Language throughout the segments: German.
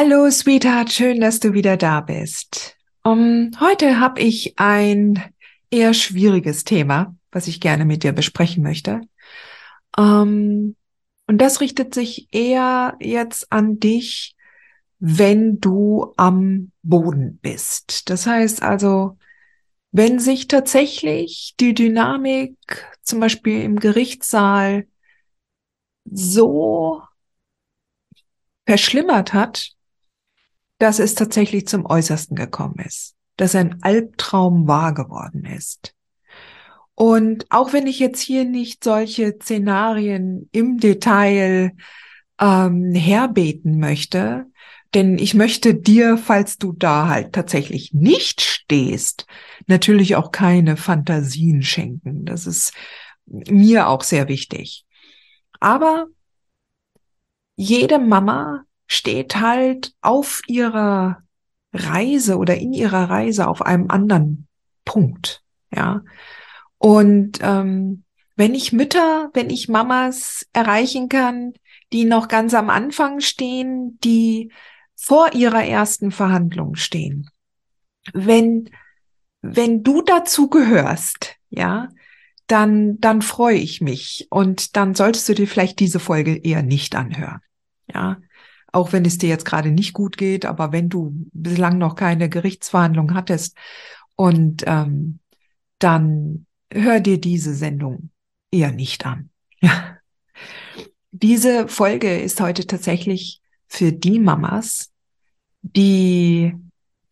Hallo, Sweetheart, schön, dass du wieder da bist. Um, heute habe ich ein eher schwieriges Thema, was ich gerne mit dir besprechen möchte. Um, und das richtet sich eher jetzt an dich, wenn du am Boden bist. Das heißt also, wenn sich tatsächlich die Dynamik zum Beispiel im Gerichtssaal so verschlimmert hat, dass es tatsächlich zum Äußersten gekommen ist, dass ein Albtraum wahr geworden ist. Und auch wenn ich jetzt hier nicht solche Szenarien im Detail ähm, herbeten möchte, denn ich möchte dir, falls du da halt tatsächlich nicht stehst, natürlich auch keine Fantasien schenken. Das ist mir auch sehr wichtig. Aber jede Mama steht halt auf ihrer Reise oder in ihrer Reise auf einem anderen Punkt, ja. Und ähm, wenn ich Mütter, wenn ich Mamas erreichen kann, die noch ganz am Anfang stehen, die vor ihrer ersten Verhandlung stehen, wenn wenn du dazu gehörst, ja, dann dann freue ich mich und dann solltest du dir vielleicht diese Folge eher nicht anhören, ja auch wenn es dir jetzt gerade nicht gut geht, aber wenn du bislang noch keine Gerichtsverhandlung hattest und ähm, dann hör dir diese Sendung eher nicht an. Diese Folge ist heute tatsächlich für die Mamas, die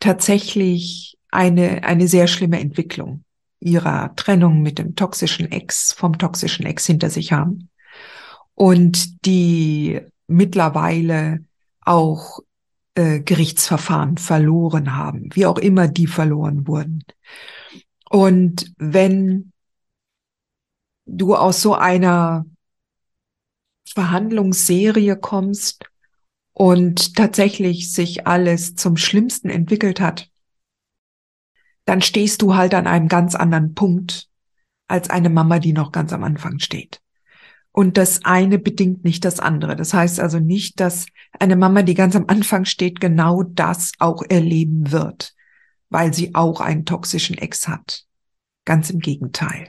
tatsächlich eine, eine sehr schlimme Entwicklung ihrer Trennung mit dem toxischen Ex, vom toxischen Ex hinter sich haben und die mittlerweile auch äh, Gerichtsverfahren verloren haben, wie auch immer die verloren wurden. Und wenn du aus so einer Verhandlungsserie kommst und tatsächlich sich alles zum Schlimmsten entwickelt hat, dann stehst du halt an einem ganz anderen Punkt als eine Mama, die noch ganz am Anfang steht. Und das eine bedingt nicht das andere. Das heißt also nicht, dass eine Mama, die ganz am Anfang steht, genau das auch erleben wird, weil sie auch einen toxischen Ex hat. Ganz im Gegenteil.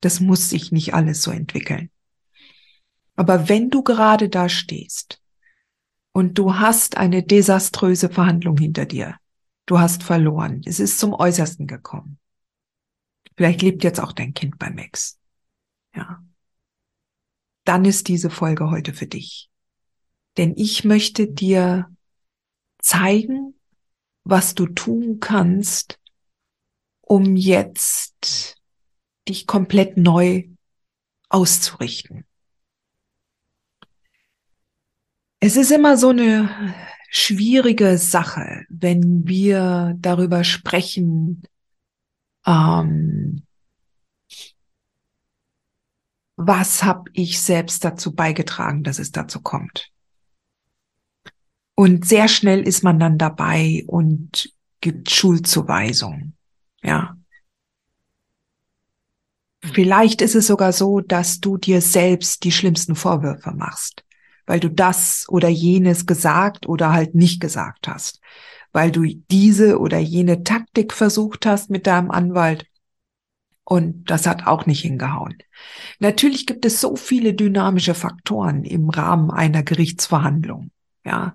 Das muss sich nicht alles so entwickeln. Aber wenn du gerade da stehst und du hast eine desaströse Verhandlung hinter dir, du hast verloren, es ist zum Äußersten gekommen. Vielleicht lebt jetzt auch dein Kind beim Ex. Ja dann ist diese Folge heute für dich. Denn ich möchte dir zeigen, was du tun kannst, um jetzt dich komplett neu auszurichten. Es ist immer so eine schwierige Sache, wenn wir darüber sprechen, ähm, was habe ich selbst dazu beigetragen, dass es dazu kommt. Und sehr schnell ist man dann dabei und gibt Schuldzuweisungen. Ja. Vielleicht ist es sogar so, dass du dir selbst die schlimmsten Vorwürfe machst, weil du das oder jenes gesagt oder halt nicht gesagt hast, weil du diese oder jene Taktik versucht hast mit deinem Anwalt und das hat auch nicht hingehauen. Natürlich gibt es so viele dynamische Faktoren im Rahmen einer Gerichtsverhandlung, ja,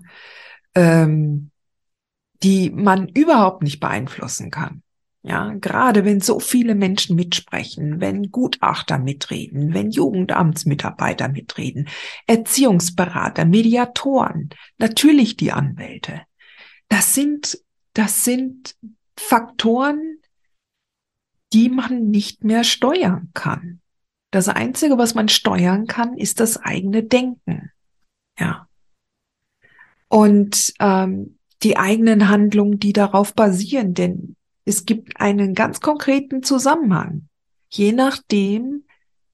ähm, die man überhaupt nicht beeinflussen kann. Ja, gerade wenn so viele Menschen mitsprechen, wenn Gutachter mitreden, wenn Jugendamtsmitarbeiter mitreden, Erziehungsberater, Mediatoren, natürlich die Anwälte. das sind, das sind Faktoren, die man nicht mehr steuern kann. Das Einzige, was man steuern kann, ist das eigene Denken. Ja. Und ähm, die eigenen Handlungen, die darauf basieren, denn es gibt einen ganz konkreten Zusammenhang. Je nachdem,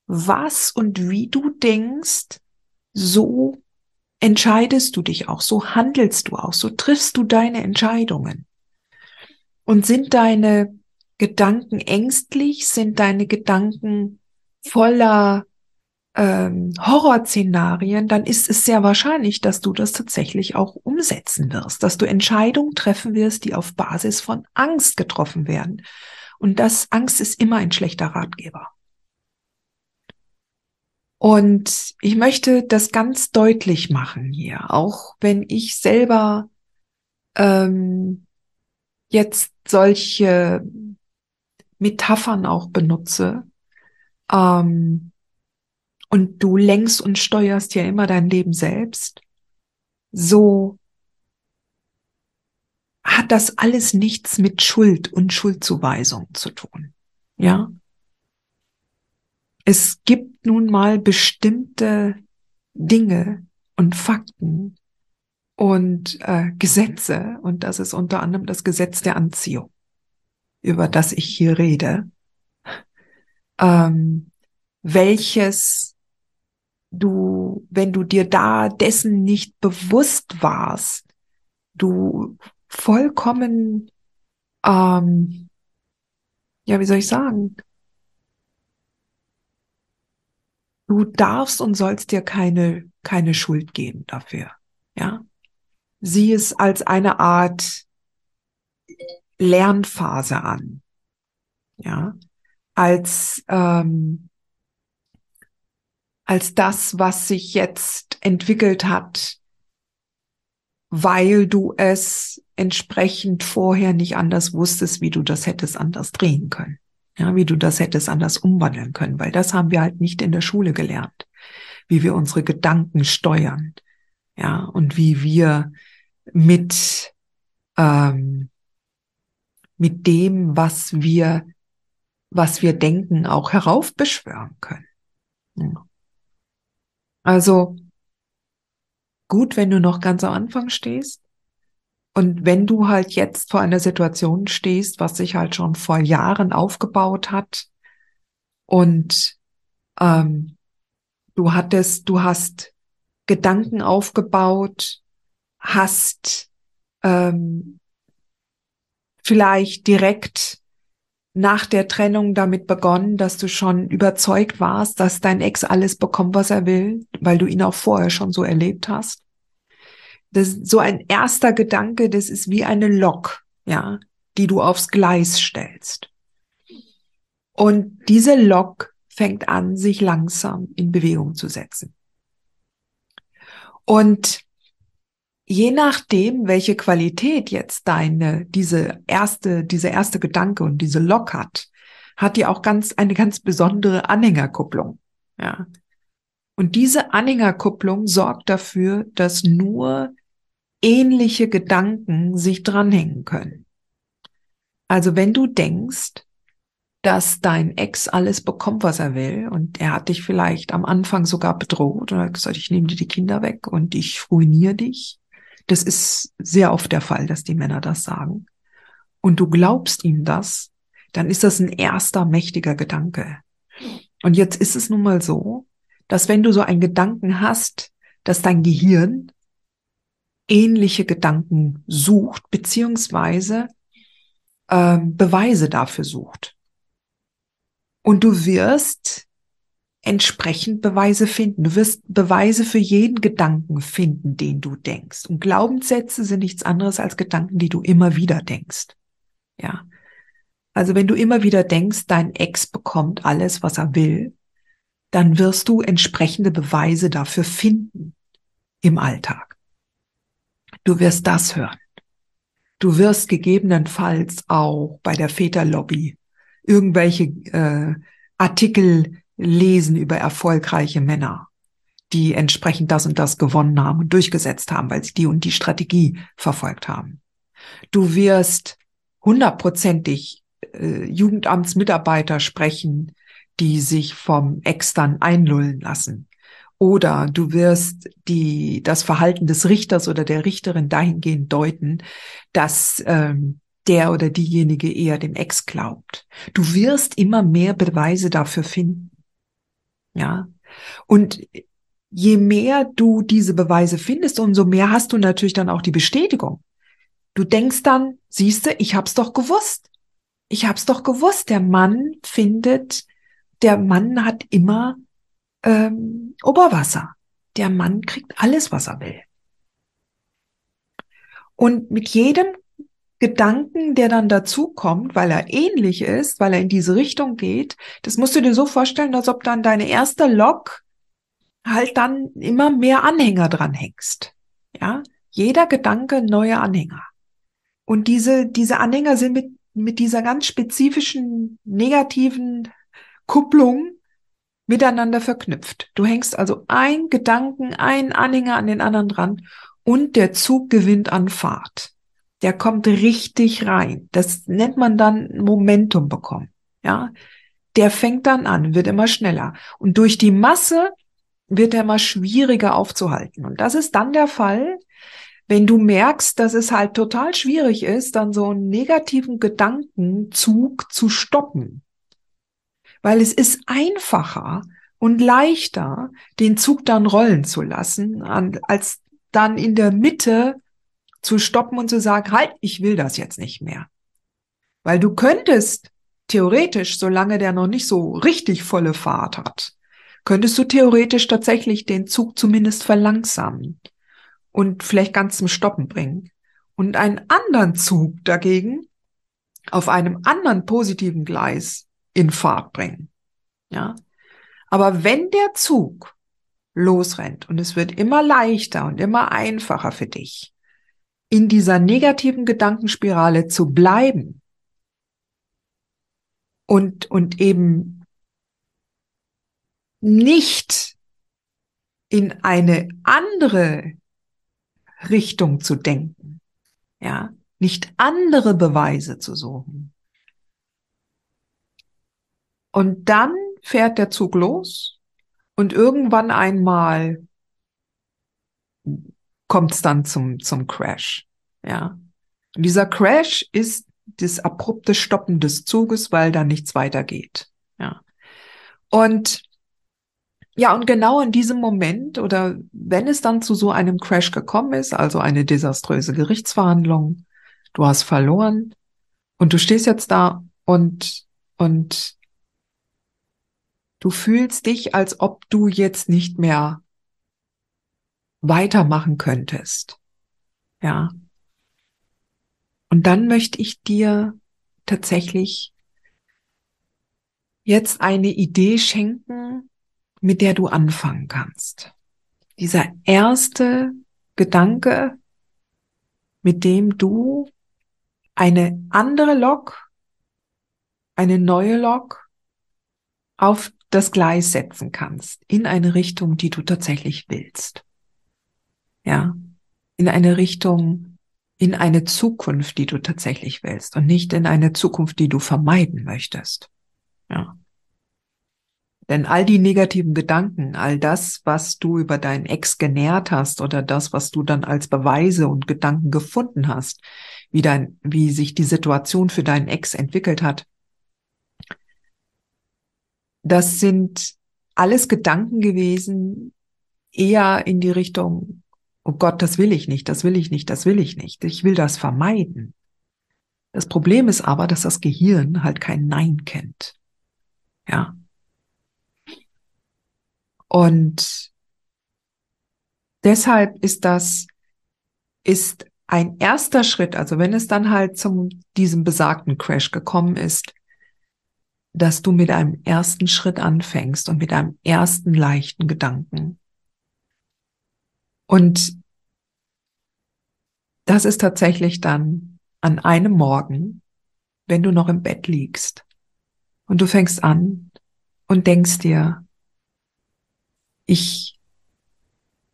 was und wie du denkst, so entscheidest du dich auch, so handelst du auch, so triffst du deine Entscheidungen. Und sind deine Gedanken ängstlich, sind deine Gedanken voller ähm, Horrorszenarien, dann ist es sehr wahrscheinlich, dass du das tatsächlich auch umsetzen wirst, dass du Entscheidungen treffen wirst, die auf Basis von Angst getroffen werden. Und das Angst ist immer ein schlechter Ratgeber. Und ich möchte das ganz deutlich machen hier, auch wenn ich selber ähm, jetzt solche Metaphern auch benutze. Ähm, und du lenkst und steuerst ja immer dein Leben selbst. So hat das alles nichts mit Schuld und Schuldzuweisung zu tun. Ja? Es gibt nun mal bestimmte Dinge und Fakten und äh, Gesetze und das ist unter anderem das Gesetz der Anziehung, über das ich hier rede, ähm, welches du, wenn du dir da dessen nicht bewusst warst, du vollkommen, ähm, ja, wie soll ich sagen, du darfst und sollst dir keine, keine Schuld geben dafür, ja. Sieh es als eine Art Lernphase an, ja, als ähm, als das, was sich jetzt entwickelt hat, weil du es entsprechend vorher nicht anders wusstest, wie du das hättest anders drehen können. Ja, wie du das hättest anders umwandeln können, weil das haben wir halt nicht in der Schule gelernt, wie wir unsere Gedanken steuern. Ja, und wie wir mit, ähm, mit dem, was wir, was wir denken, auch heraufbeschwören können. Also gut, wenn du noch ganz am Anfang stehst. Und wenn du halt jetzt vor einer Situation stehst, was sich halt schon vor Jahren aufgebaut hat und ähm, du hattest, du hast Gedanken aufgebaut, hast ähm, vielleicht direkt nach der Trennung damit begonnen, dass du schon überzeugt warst, dass dein Ex alles bekommt, was er will, weil du ihn auch vorher schon so erlebt hast. Das ist so ein erster Gedanke, das ist wie eine Lok, ja, die du aufs Gleis stellst. Und diese Lok fängt an, sich langsam in Bewegung zu setzen. Und je nachdem, welche Qualität jetzt deine, diese erste, dieser erste Gedanke und diese Lok hat, hat die auch ganz, eine ganz besondere Anhängerkupplung. Ja. Und diese Anhängerkupplung sorgt dafür, dass nur ähnliche Gedanken sich dranhängen können. Also wenn du denkst, dass dein Ex alles bekommt, was er will, und er hat dich vielleicht am Anfang sogar bedroht und hat gesagt, ich nehme dir die Kinder weg und ich ruiniere dich, das ist sehr oft der Fall, dass die Männer das sagen. Und du glaubst ihm das, dann ist das ein erster mächtiger Gedanke. Und jetzt ist es nun mal so, dass wenn du so einen Gedanken hast, dass dein Gehirn ähnliche Gedanken sucht, beziehungsweise äh, Beweise dafür sucht. Und du wirst entsprechend Beweise finden. Du wirst Beweise für jeden Gedanken finden, den du denkst. Und Glaubenssätze sind nichts anderes als Gedanken, die du immer wieder denkst. Ja. Also wenn du immer wieder denkst, dein Ex bekommt alles, was er will, dann wirst du entsprechende Beweise dafür finden im Alltag. Du wirst das hören. Du wirst gegebenenfalls auch bei der Väterlobby irgendwelche äh, Artikel lesen über erfolgreiche Männer, die entsprechend das und das gewonnen haben und durchgesetzt haben, weil sie die und die Strategie verfolgt haben. Du wirst hundertprozentig äh, Jugendamtsmitarbeiter sprechen, die sich vom Ex dann einlullen lassen. Oder du wirst die, das Verhalten des Richters oder der Richterin dahingehend deuten, dass ähm, der oder diejenige eher dem Ex glaubt. Du wirst immer mehr Beweise dafür finden. Ja. Und je mehr du diese Beweise findest, umso mehr hast du natürlich dann auch die Bestätigung. Du denkst dann, siehste, ich hab's doch gewusst. Ich hab's doch gewusst. Der Mann findet, der Mann hat immer ähm, Oberwasser. Der Mann kriegt alles, was er will. Und mit jedem Gedanken, der dann dazu kommt, weil er ähnlich ist, weil er in diese Richtung geht, das musst du dir so vorstellen, als ob dann deine erste Lok halt dann immer mehr Anhänger dran hängst. Ja, jeder Gedanke neue Anhänger. Und diese, diese Anhänger sind mit, mit dieser ganz spezifischen negativen Kupplung miteinander verknüpft. Du hängst also ein Gedanken, ein Anhänger an den anderen dran und der Zug gewinnt an Fahrt. Der kommt richtig rein. Das nennt man dann Momentum bekommen. Ja, der fängt dann an, wird immer schneller. Und durch die Masse wird er immer schwieriger aufzuhalten. Und das ist dann der Fall, wenn du merkst, dass es halt total schwierig ist, dann so einen negativen Gedankenzug zu stoppen. Weil es ist einfacher und leichter, den Zug dann rollen zu lassen, als dann in der Mitte zu stoppen und zu sagen, halt, ich will das jetzt nicht mehr. Weil du könntest theoretisch, solange der noch nicht so richtig volle Fahrt hat, könntest du theoretisch tatsächlich den Zug zumindest verlangsamen und vielleicht ganz zum Stoppen bringen. Und einen anderen Zug dagegen auf einem anderen positiven Gleis in Fahrt bringen. Ja. Aber wenn der Zug losrennt und es wird immer leichter und immer einfacher für dich, in dieser negativen Gedankenspirale zu bleiben und, und eben nicht in eine andere Richtung zu denken, ja, nicht andere Beweise zu suchen. Und dann fährt der Zug los und irgendwann einmal kommt es dann zum, zum Crash, ja. Und dieser Crash ist das abrupte Stoppen des Zuges, weil da nichts weitergeht, ja. Und ja, und genau in diesem Moment oder wenn es dann zu so einem Crash gekommen ist, also eine desaströse Gerichtsverhandlung, du hast verloren und du stehst jetzt da und, und du fühlst dich, als ob du jetzt nicht mehr weitermachen könntest. Ja. Und dann möchte ich dir tatsächlich jetzt eine Idee schenken, mit der du anfangen kannst. Dieser erste Gedanke, mit dem du eine andere Lok, eine neue Lok auf das Gleis setzen kannst, in eine Richtung, die du tatsächlich willst. Ja, in eine Richtung, in eine Zukunft, die du tatsächlich willst und nicht in eine Zukunft, die du vermeiden möchtest. Ja. Denn all die negativen Gedanken, all das, was du über deinen Ex genährt hast oder das, was du dann als Beweise und Gedanken gefunden hast, wie dein, wie sich die Situation für deinen Ex entwickelt hat, das sind alles Gedanken gewesen, eher in die Richtung, oh Gott, das will ich nicht, das will ich nicht, das will ich nicht. Ich will das vermeiden. Das Problem ist aber, dass das Gehirn halt kein Nein kennt. Ja. Und deshalb ist das, ist ein erster Schritt, also wenn es dann halt zum diesem besagten Crash gekommen ist, dass du mit einem ersten Schritt anfängst und mit einem ersten leichten Gedanken. Und das ist tatsächlich dann an einem Morgen, wenn du noch im Bett liegst und du fängst an und denkst dir, ich,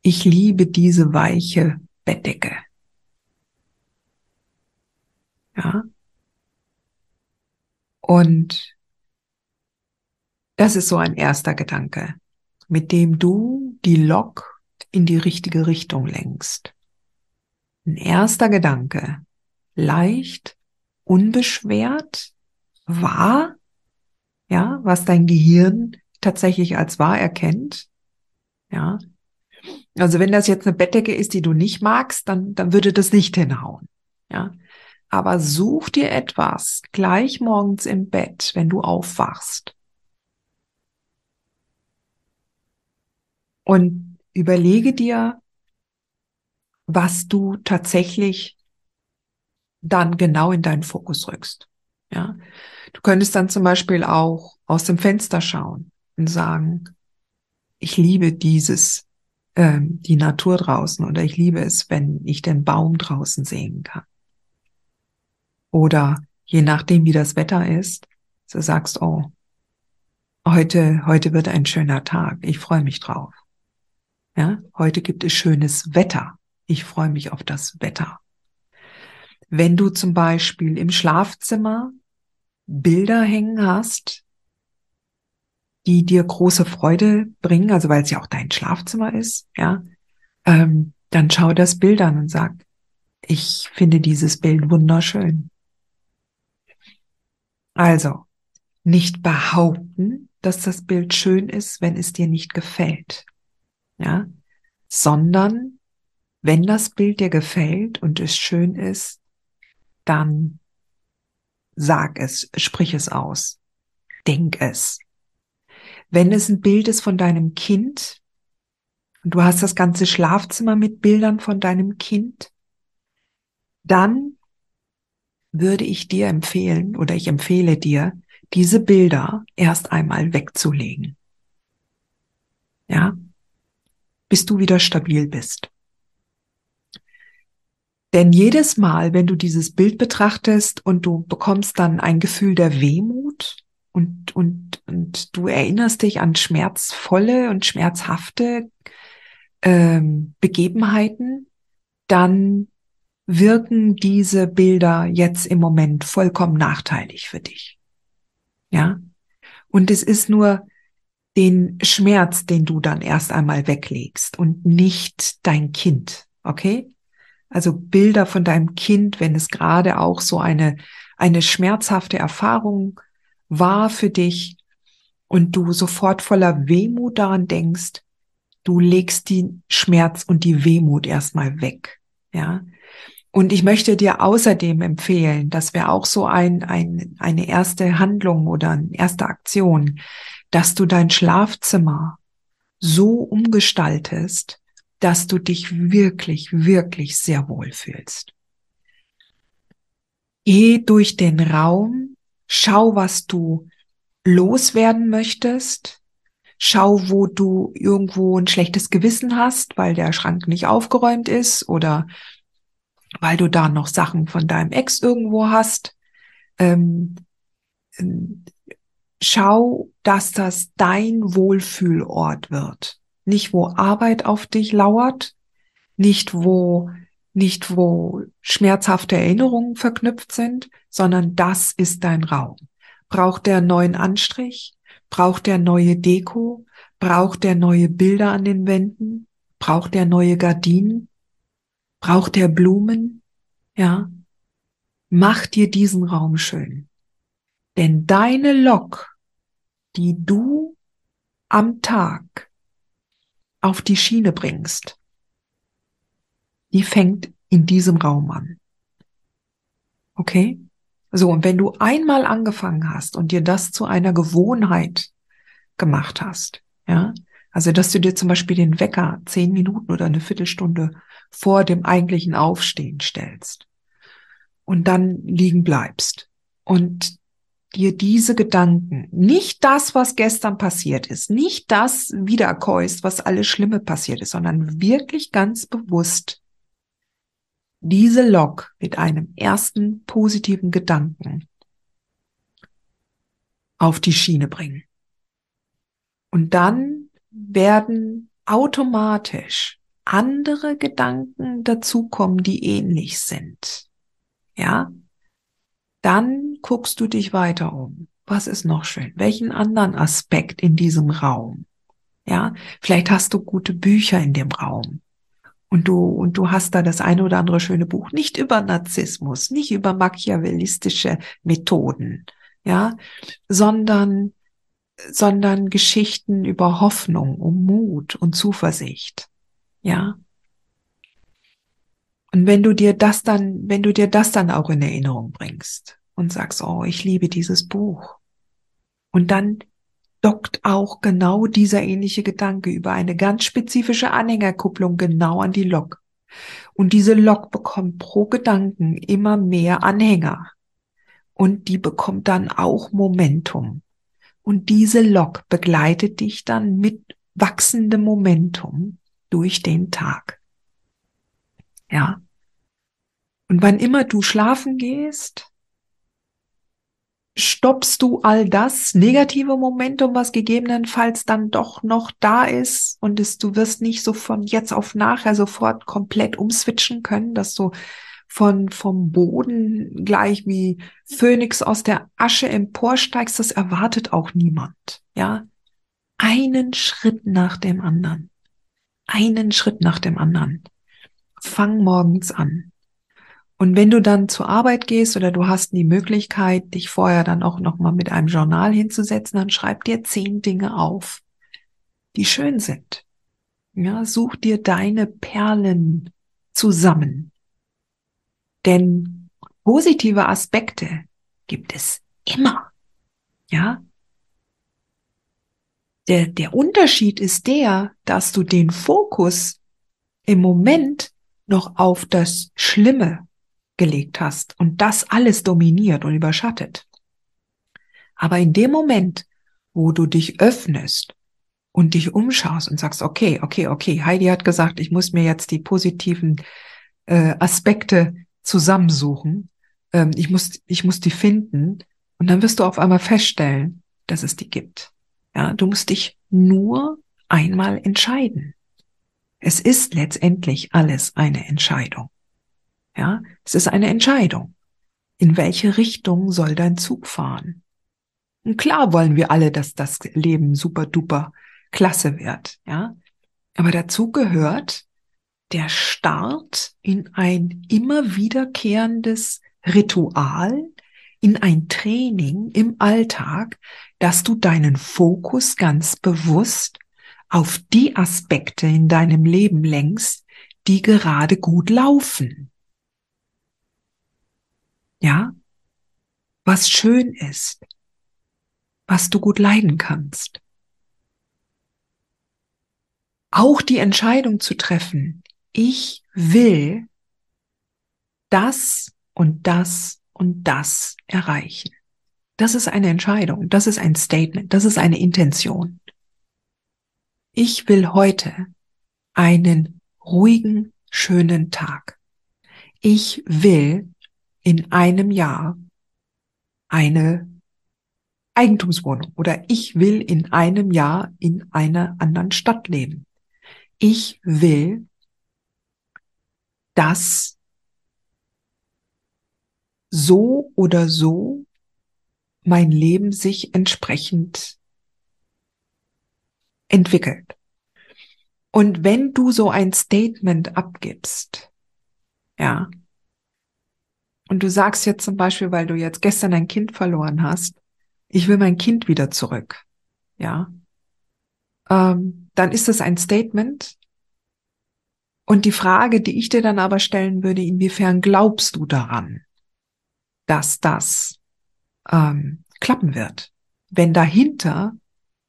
ich liebe diese weiche Bettdecke. Ja. Und das ist so ein erster Gedanke, mit dem du die Lok in die richtige Richtung lenkst. Ein erster Gedanke, leicht, unbeschwert, wahr, ja, was dein Gehirn tatsächlich als wahr erkennt, ja. Also wenn das jetzt eine Bettdecke ist, die du nicht magst, dann, dann würde das nicht hinhauen, ja. Aber such dir etwas gleich morgens im Bett, wenn du aufwachst. Und überlege dir, was du tatsächlich dann genau in deinen Fokus rückst. Ja, du könntest dann zum Beispiel auch aus dem Fenster schauen und sagen, ich liebe dieses, ähm, die Natur draußen oder ich liebe es, wenn ich den Baum draußen sehen kann. Oder je nachdem, wie das Wetter ist, du sagst, oh, heute, heute wird ein schöner Tag, ich freue mich drauf. Ja, heute gibt es schönes Wetter, ich freue mich auf das Wetter. Wenn du zum Beispiel im Schlafzimmer Bilder hängen hast, die dir große Freude bringen, also weil es ja auch dein Schlafzimmer ist, ja, ähm, dann schau das Bild an und sag, ich finde dieses Bild wunderschön. Also, nicht behaupten, dass das Bild schön ist, wenn es dir nicht gefällt. Ja, sondern wenn das Bild dir gefällt und es schön ist, dann sag es, sprich es aus, denk es. Wenn es ein Bild ist von deinem Kind und du hast das ganze Schlafzimmer mit Bildern von deinem Kind, dann würde ich dir empfehlen oder ich empfehle dir, diese Bilder erst einmal wegzulegen. Ja, bis du wieder stabil bist. Denn jedes Mal, wenn du dieses Bild betrachtest und du bekommst dann ein Gefühl der Wehmut und, und, und du erinnerst dich an schmerzvolle und schmerzhafte ähm, Begebenheiten, dann wirken diese Bilder jetzt im Moment vollkommen nachteilig für dich. Ja? Und es ist nur den Schmerz, den du dann erst einmal weglegst und nicht dein Kind. Okay? Also Bilder von deinem Kind, wenn es gerade auch so eine, eine schmerzhafte Erfahrung war für dich und du sofort voller Wehmut daran denkst, du legst die Schmerz und die Wehmut erstmal weg. Ja. Und ich möchte dir außerdem empfehlen, dass wir auch so ein, ein, eine erste Handlung oder eine erste Aktion, dass du dein Schlafzimmer so umgestaltest, dass du dich wirklich, wirklich sehr wohl fühlst. Geh durch den Raum, schau, was du loswerden möchtest, schau, wo du irgendwo ein schlechtes Gewissen hast, weil der Schrank nicht aufgeräumt ist oder weil du da noch Sachen von deinem Ex irgendwo hast. Ähm, schau, dass das dein Wohlfühlort wird nicht wo Arbeit auf dich lauert, nicht wo, nicht wo schmerzhafte Erinnerungen verknüpft sind, sondern das ist dein Raum. Braucht der neuen Anstrich? Braucht der neue Deko? Braucht der neue Bilder an den Wänden? Braucht der neue Gardinen? Braucht der Blumen? Ja. Mach dir diesen Raum schön. Denn deine Lok, die du am Tag auf die Schiene bringst, die fängt in diesem Raum an. Okay? So, und wenn du einmal angefangen hast und dir das zu einer Gewohnheit gemacht hast, ja, also dass du dir zum Beispiel den Wecker zehn Minuten oder eine Viertelstunde vor dem eigentlichen Aufstehen stellst und dann liegen bleibst und dir diese Gedanken, nicht das, was gestern passiert ist, nicht das wiederkäust, was alles Schlimme passiert ist, sondern wirklich ganz bewusst diese Lok mit einem ersten positiven Gedanken auf die Schiene bringen. Und dann werden automatisch andere Gedanken dazukommen, die ähnlich sind. Ja, Dann guckst du dich weiter um. Was ist noch schön? Welchen anderen Aspekt in diesem Raum? Ja, vielleicht hast du gute Bücher in dem Raum. Und du, und du hast da das eine oder andere schöne Buch. Nicht über Narzissmus, nicht über machiavellistische Methoden, ja, sondern, sondern Geschichten über Hoffnung, um Mut und Zuversicht, ja. Und wenn du dir das dann, wenn du dir das dann auch in Erinnerung bringst und sagst, oh, ich liebe dieses Buch. Und dann dockt auch genau dieser ähnliche Gedanke über eine ganz spezifische Anhängerkupplung genau an die Lok. Und diese Lok bekommt pro Gedanken immer mehr Anhänger. Und die bekommt dann auch Momentum. Und diese Lok begleitet dich dann mit wachsendem Momentum durch den Tag. Ja. Und wann immer du schlafen gehst, stoppst du all das negative Momentum, was gegebenenfalls dann doch noch da ist und es, du wirst nicht so von jetzt auf nachher sofort komplett umswitchen können, dass du von, vom Boden gleich wie Phönix aus der Asche emporsteigst, das erwartet auch niemand, ja. Einen Schritt nach dem anderen. Einen Schritt nach dem anderen fang morgens an. Und wenn du dann zur Arbeit gehst oder du hast die Möglichkeit, dich vorher dann auch nochmal mit einem Journal hinzusetzen, dann schreib dir zehn Dinge auf, die schön sind. Ja, such dir deine Perlen zusammen. Denn positive Aspekte gibt es immer. Ja. Der, der Unterschied ist der, dass du den Fokus im Moment noch auf das Schlimme gelegt hast und das alles dominiert und überschattet. Aber in dem Moment, wo du dich öffnest und dich umschaust und sagst, okay, okay, okay, Heidi hat gesagt, ich muss mir jetzt die positiven äh, Aspekte zusammensuchen, ähm, ich muss, ich muss die finden und dann wirst du auf einmal feststellen, dass es die gibt. Ja, du musst dich nur einmal entscheiden. Es ist letztendlich alles eine Entscheidung. Ja, es ist eine Entscheidung. In welche Richtung soll dein Zug fahren? Und klar wollen wir alle, dass das Leben super duper klasse wird, ja. Aber dazu gehört der Start in ein immer wiederkehrendes Ritual, in ein Training im Alltag, dass du deinen Fokus ganz bewusst auf die Aspekte in deinem Leben lenkst, die gerade gut laufen. Ja? Was schön ist, was du gut leiden kannst. Auch die Entscheidung zu treffen, ich will das und das und das erreichen. Das ist eine Entscheidung, das ist ein Statement, das ist eine Intention ich will heute einen ruhigen, schönen Tag. Ich will in einem Jahr eine Eigentumswohnung oder ich will in einem Jahr in einer anderen Stadt leben. Ich will, dass so oder so mein Leben sich entsprechend entwickelt. Und wenn du so ein Statement abgibst, ja, und du sagst jetzt zum Beispiel, weil du jetzt gestern ein Kind verloren hast, ich will mein Kind wieder zurück, ja, ähm, dann ist das ein Statement. Und die Frage, die ich dir dann aber stellen würde, inwiefern glaubst du daran, dass das ähm, klappen wird? Wenn dahinter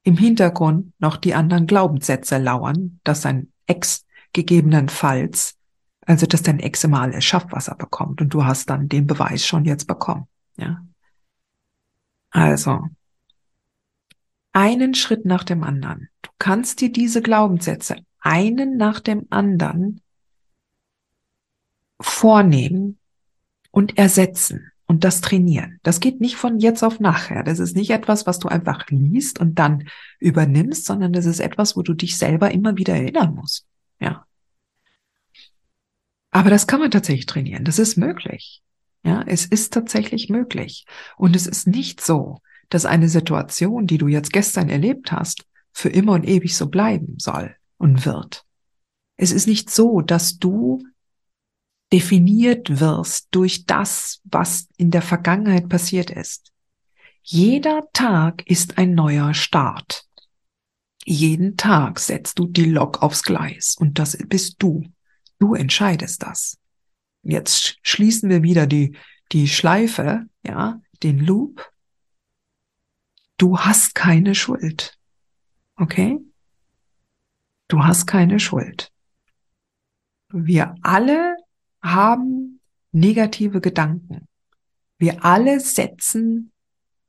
im Hintergrund noch die anderen Glaubenssätze lauern, dass dein Ex gegebenenfalls, also dass dein Ex immer alles schafft, was er bekommt und du hast dann den Beweis schon jetzt bekommen, ja. Also, einen Schritt nach dem anderen. Du kannst dir diese Glaubenssätze einen nach dem anderen vornehmen und ersetzen und das trainieren. Das geht nicht von jetzt auf nachher. Das ist nicht etwas, was du einfach liest und dann übernimmst, sondern das ist etwas, wo du dich selber immer wieder erinnern musst. Ja. Aber das kann man tatsächlich trainieren. Das ist möglich. Ja, es ist tatsächlich möglich. Und es ist nicht so, dass eine Situation, die du jetzt gestern erlebt hast, für immer und ewig so bleiben soll und wird. Es ist nicht so, dass du definiert wirst durch das, was in der Vergangenheit passiert ist. Jeder Tag ist ein neuer Start. Jeden Tag setzt du die Lok aufs Gleis und das bist du. Du entscheidest das. Jetzt schließen wir wieder die, die Schleife, ja, den Loop. Du hast keine Schuld. Okay? Du hast keine Schuld. Wir alle haben negative Gedanken. Wir alle setzen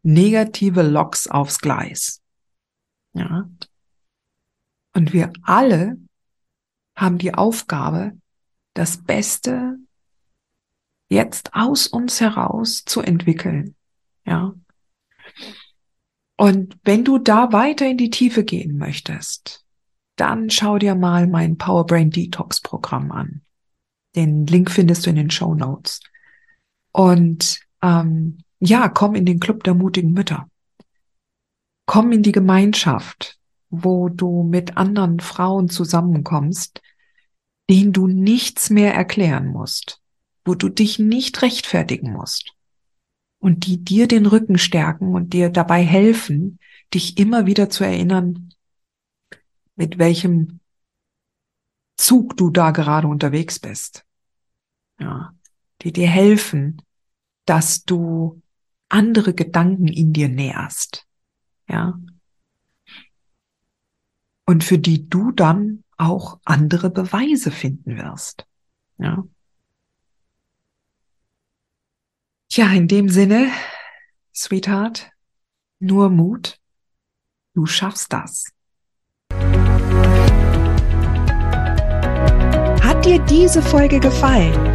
negative Loks aufs Gleis. Ja. Und wir alle haben die Aufgabe, das Beste jetzt aus uns heraus zu entwickeln. Ja. Und wenn du da weiter in die Tiefe gehen möchtest, dann schau dir mal mein Power Brain Detox Programm an. Den Link findest du in den Show Notes. Und ähm, ja, komm in den Club der mutigen Mütter. Komm in die Gemeinschaft, wo du mit anderen Frauen zusammenkommst, denen du nichts mehr erklären musst, wo du dich nicht rechtfertigen musst und die dir den Rücken stärken und dir dabei helfen, dich immer wieder zu erinnern, mit welchem Zug du da gerade unterwegs bist. Ja, die dir helfen, dass du andere Gedanken in dir näherst. Ja. Und für die du dann auch andere Beweise finden wirst. Ja. Tja, in dem Sinne, Sweetheart, nur Mut. Du schaffst das. Hat dir diese Folge gefallen?